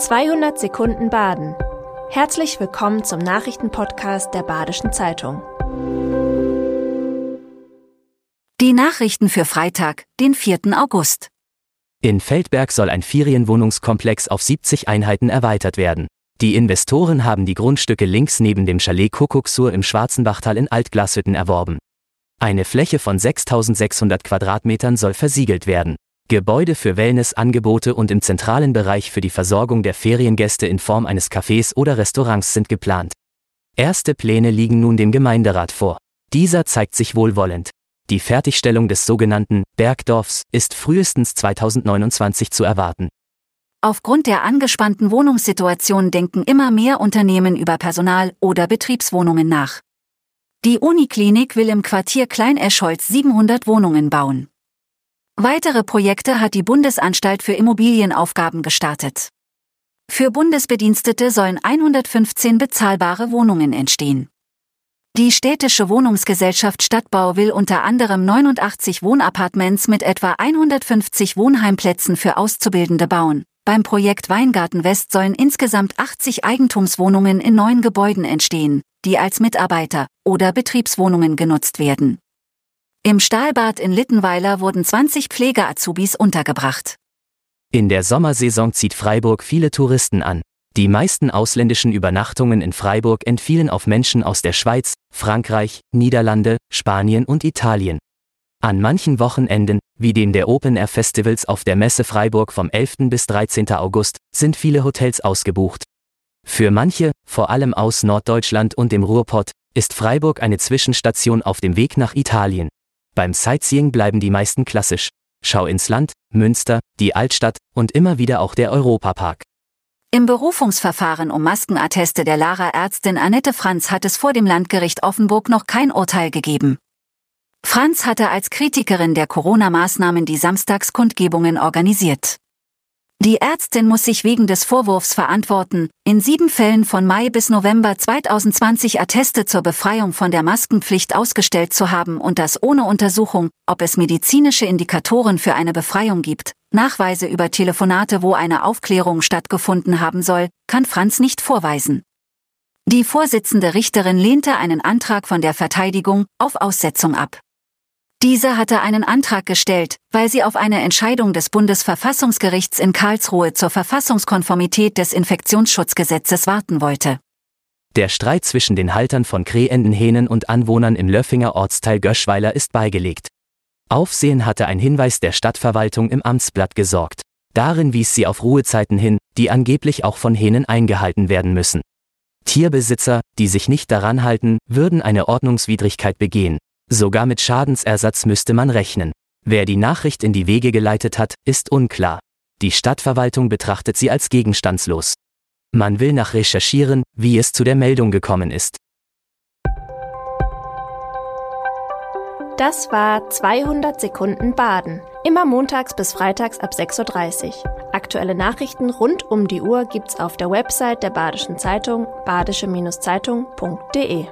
200 Sekunden Baden. Herzlich willkommen zum Nachrichtenpodcast der Badischen Zeitung. Die Nachrichten für Freitag, den 4. August. In Feldberg soll ein Ferienwohnungskomplex auf 70 Einheiten erweitert werden. Die Investoren haben die Grundstücke links neben dem Chalet Kuckucksur im Schwarzenbachtal in Altglashütten erworben. Eine Fläche von 6600 Quadratmetern soll versiegelt werden. Gebäude für Wellnessangebote und im zentralen Bereich für die Versorgung der Feriengäste in Form eines Cafés oder Restaurants sind geplant. Erste Pläne liegen nun dem Gemeinderat vor. Dieser zeigt sich wohlwollend. Die Fertigstellung des sogenannten Bergdorfs ist frühestens 2029 zu erwarten. Aufgrund der angespannten Wohnungssituation denken immer mehr Unternehmen über Personal- oder Betriebswohnungen nach. Die Uniklinik will im Quartier Klein-Eschholz 700 Wohnungen bauen. Weitere Projekte hat die Bundesanstalt für Immobilienaufgaben gestartet. Für Bundesbedienstete sollen 115 bezahlbare Wohnungen entstehen. Die städtische Wohnungsgesellschaft Stadtbau will unter anderem 89 Wohnappartements mit etwa 150 Wohnheimplätzen für Auszubildende bauen. Beim Projekt Weingarten West sollen insgesamt 80 Eigentumswohnungen in neun Gebäuden entstehen, die als Mitarbeiter- oder Betriebswohnungen genutzt werden. Im Stahlbad in Littenweiler wurden 20 Pflegeazubis untergebracht. In der Sommersaison zieht Freiburg viele Touristen an. Die meisten ausländischen Übernachtungen in Freiburg entfielen auf Menschen aus der Schweiz, Frankreich, Niederlande, Spanien und Italien. An manchen Wochenenden, wie dem der Open Air Festivals auf der Messe Freiburg vom 11. bis 13. August, sind viele Hotels ausgebucht. Für manche, vor allem aus Norddeutschland und dem Ruhrpott, ist Freiburg eine Zwischenstation auf dem Weg nach Italien. Beim Sightseeing bleiben die meisten klassisch. Schau ins Land, Münster, die Altstadt und immer wieder auch der Europapark. Im Berufungsverfahren um Maskenatteste der Lara-Ärztin Annette Franz hat es vor dem Landgericht Offenburg noch kein Urteil gegeben. Franz hatte als Kritikerin der Corona-Maßnahmen die Samstagskundgebungen organisiert. Die Ärztin muss sich wegen des Vorwurfs verantworten, in sieben Fällen von Mai bis November 2020 Atteste zur Befreiung von der Maskenpflicht ausgestellt zu haben und das ohne Untersuchung, ob es medizinische Indikatoren für eine Befreiung gibt. Nachweise über Telefonate, wo eine Aufklärung stattgefunden haben soll, kann Franz nicht vorweisen. Die Vorsitzende Richterin lehnte einen Antrag von der Verteidigung auf Aussetzung ab. Diese hatte einen Antrag gestellt, weil sie auf eine Entscheidung des Bundesverfassungsgerichts in Karlsruhe zur Verfassungskonformität des Infektionsschutzgesetzes warten wollte. Der Streit zwischen den Haltern von Krähendenhähnen und Anwohnern im Löffinger Ortsteil Göschweiler ist beigelegt. Aufsehen hatte ein Hinweis der Stadtverwaltung im Amtsblatt gesorgt. Darin wies sie auf Ruhezeiten hin, die angeblich auch von Hähnen eingehalten werden müssen. Tierbesitzer, die sich nicht daran halten, würden eine Ordnungswidrigkeit begehen. Sogar mit Schadensersatz müsste man rechnen. Wer die Nachricht in die Wege geleitet hat, ist unklar. Die Stadtverwaltung betrachtet sie als gegenstandslos. Man will nach recherchieren, wie es zu der Meldung gekommen ist. Das war 200 Sekunden Baden. Immer montags bis freitags ab 6.30 Uhr. Aktuelle Nachrichten rund um die Uhr gibt's auf der Website der Badischen Zeitung badische-zeitung.de.